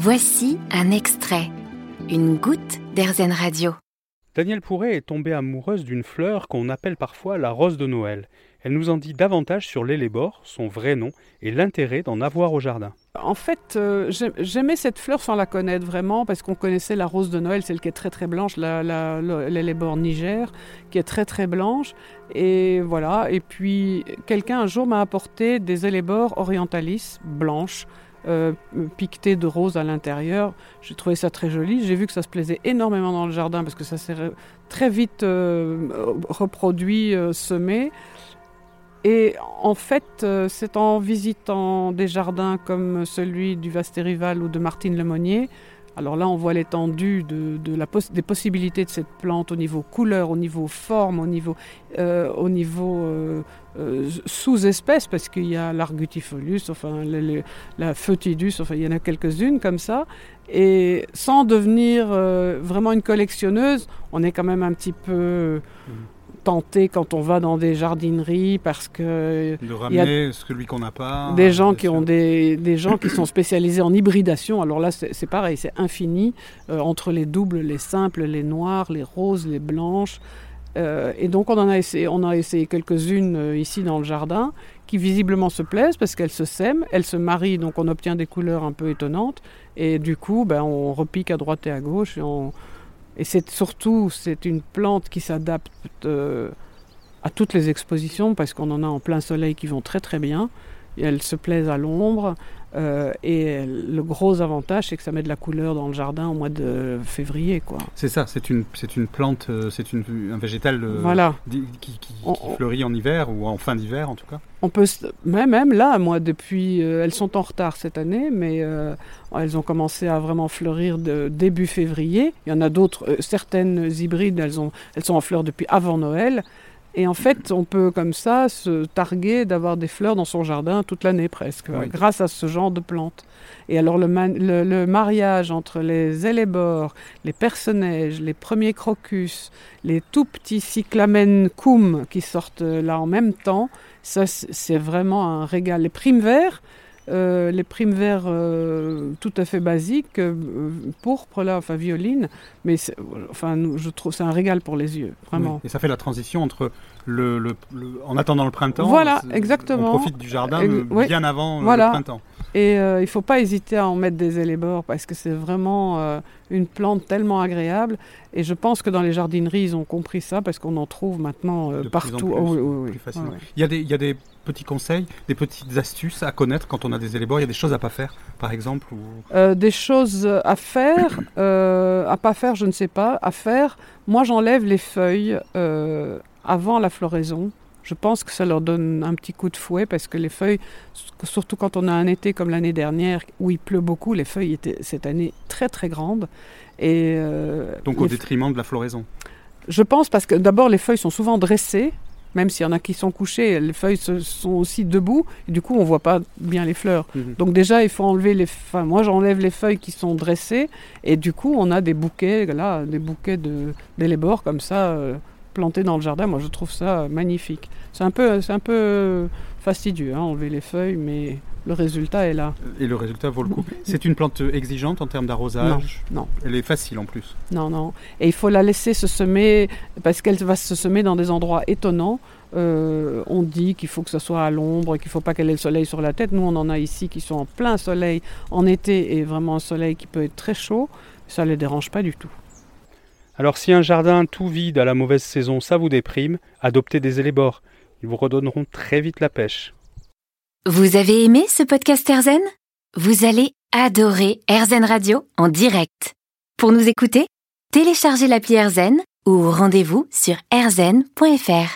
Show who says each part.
Speaker 1: Voici un extrait, une goutte d'Airzen Radio.
Speaker 2: Danielle Pourret est tombée amoureuse d'une fleur qu'on appelle parfois la rose de Noël. Elle nous en dit davantage sur l'élébore, son vrai nom, et l'intérêt d'en avoir au jardin.
Speaker 3: En fait, euh, j'ai- j'aimais cette fleur sans la connaître vraiment, parce qu'on connaissait la rose de Noël, celle qui est très très blanche, la, la, la- l'élébore Niger, qui est très très blanche. Et voilà. Et puis, quelqu'un un jour m'a apporté des élébores orientalis blanches, euh, de rose à l'intérieur. J'ai trouvé ça très joli. J'ai vu que ça se plaisait énormément dans le jardin, parce que ça s'est très vite euh, reproduit, euh, semé. Et en fait, euh, c'est en visitant des jardins comme celui du Vasterival ou de Martine Lemonnier. Alors là, on voit l'étendue des possibilités de cette plante au niveau couleur, au niveau forme, au niveau, euh, euh, euh, sous-espèce, parce qu'il y a l'argutifolius, enfin la foetidus, enfin il y en a quelques-unes comme ça. Et sans devenir vraiment une collectionneuse, on est quand même un petit peu tenté quand on va dans des jardineries parce que
Speaker 4: De
Speaker 3: Il y
Speaker 4: ramener celui qu'on n'a pas.
Speaker 3: des gens qui
Speaker 4: sûr.
Speaker 3: ont des, des gens qui sont spécialisés en hybridation. Alors là, c'est c'est pareil, c'est infini euh, entre les doubles, les simples, les noirs, les roses, les blanches. Euh, et donc on en a essayé, on a essayé quelques-unes euh, ici dans le jardin qui visiblement se plaisent parce qu'elles se sèment, elles se marient, donc on obtient des couleurs un peu étonnantes. Et du coup, ben, on repique à droite et à gauche. Et, on- et c'est surtout, c'est une plante qui s'adapte euh, à toutes les expositions parce qu'on en a en plein soleil qui vont très très bien. Elles se plaisent à l'ombre. euh, et le gros avantage, c'est que ça met de la couleur dans le jardin au mois de février. Quoi.
Speaker 4: C'est ça, c'est une, c'est une plante, euh, c'est une, un végétal euh,
Speaker 3: Voilà.
Speaker 4: qui, qui-
Speaker 3: On-
Speaker 4: qui
Speaker 3: on-
Speaker 4: fleurit en hiver ou en fin d'hiver en tout cas.
Speaker 3: On peut, même, même là, moi, depuis, euh, elles sont en retard cette année, mais elles ont commencé à vraiment fleurir de début février. Il y en a d'autres, certaines hybrides, elles, ont, elles sont en fleurs depuis avant Noël. Et en fait, on peut comme ça se targuer d'avoir des fleurs dans son jardin toute l'année presque,
Speaker 4: Oui.
Speaker 3: grâce à ce genre de plantes. Et alors le, man- le- le mariage entre les élébores, les personnages, les premiers crocus, les tout petits cyclamènes coum qui sortent là en même temps, ça c'est vraiment un régal. Les primes verts, euh, les primes verts euh, tout à fait basiques, euh, pourpre là, enfin violine, mais c'est- enfin nous, je trouve c'est un régal pour les yeux, vraiment.
Speaker 4: Oui. Et ça fait la transition entre le, le- le- en attendant le printemps.
Speaker 3: Voilà, exactement.
Speaker 4: On profite du jardin
Speaker 3: Ex-
Speaker 4: bien avant
Speaker 3: Voilà.
Speaker 4: le printemps.
Speaker 3: Et euh, il ne faut pas hésiter à en mettre des élébores parce que c'est vraiment euh, une plante tellement agréable. Et je pense que dans les jardineries, ils ont compris ça parce qu'on en trouve maintenant euh,
Speaker 4: plus
Speaker 3: partout.
Speaker 4: plus,
Speaker 3: Oh, oui, oui, oui.
Speaker 4: plus. Il, y a des, il y a des petits conseils, des petites astuces à connaître quand on a des élébores. Il y a des choses à pas faire, par exemple. Ou...
Speaker 3: Des choses à faire, à pas faire, je ne sais pas. À faire, moi j'enlève les feuilles avant la floraison. Je pense que ça leur donne un petit coup de fouet parce que les feuilles, surtout quand on a un été comme l'année dernière où il pleut beaucoup, les feuilles étaient cette année très très grandes. Et euh,
Speaker 4: Donc au détriment de la floraison.
Speaker 3: je pense parce que d'abord les feuilles sont souvent dressées, même s'il y en a qui sont couchées, les feuilles se- sont aussi debout, et du coup on voit pas bien les fleurs.
Speaker 4: Mhm.
Speaker 3: Donc déjà il faut enlever les, enfin moi j'enlève les feuilles qui sont dressées, et du coup on a des bouquets, là, des bouquets de d'élébores comme ça euh, plantés dans le jardin. Moi je trouve ça magnifique. C'est un peu, c'est un peu fastidieux, hein, enlever les feuilles, mais le résultat est là.
Speaker 4: Et le résultat vaut le coup. C'est une plante exigeante en termes d'arrosage.
Speaker 3: Non, non.
Speaker 4: Elle est facile en plus.
Speaker 3: Non, non. Et il faut la laisser se semer parce qu'elle va se semer dans des endroits étonnants. Euh, on dit qu'il faut que ce soit à l'ombre, qu'il ne faut pas qu'elle ait le soleil sur la tête. Nous, on en a ici qui sont en plein soleil en été et vraiment un soleil qui peut être très chaud. Ça ne les dérange pas du tout.
Speaker 2: Alors si un jardin tout vide à la mauvaise saison, ça vous déprime, adoptez des élébores. Ils vous redonneront très vite la pêche.
Speaker 1: Vous avez aimé ce podcast Airzen? Vous allez adorer Airzen Radio en direct. Pour nous écouter, téléchargez l'appli Airzen ou rendez-vous sur airzen.fr.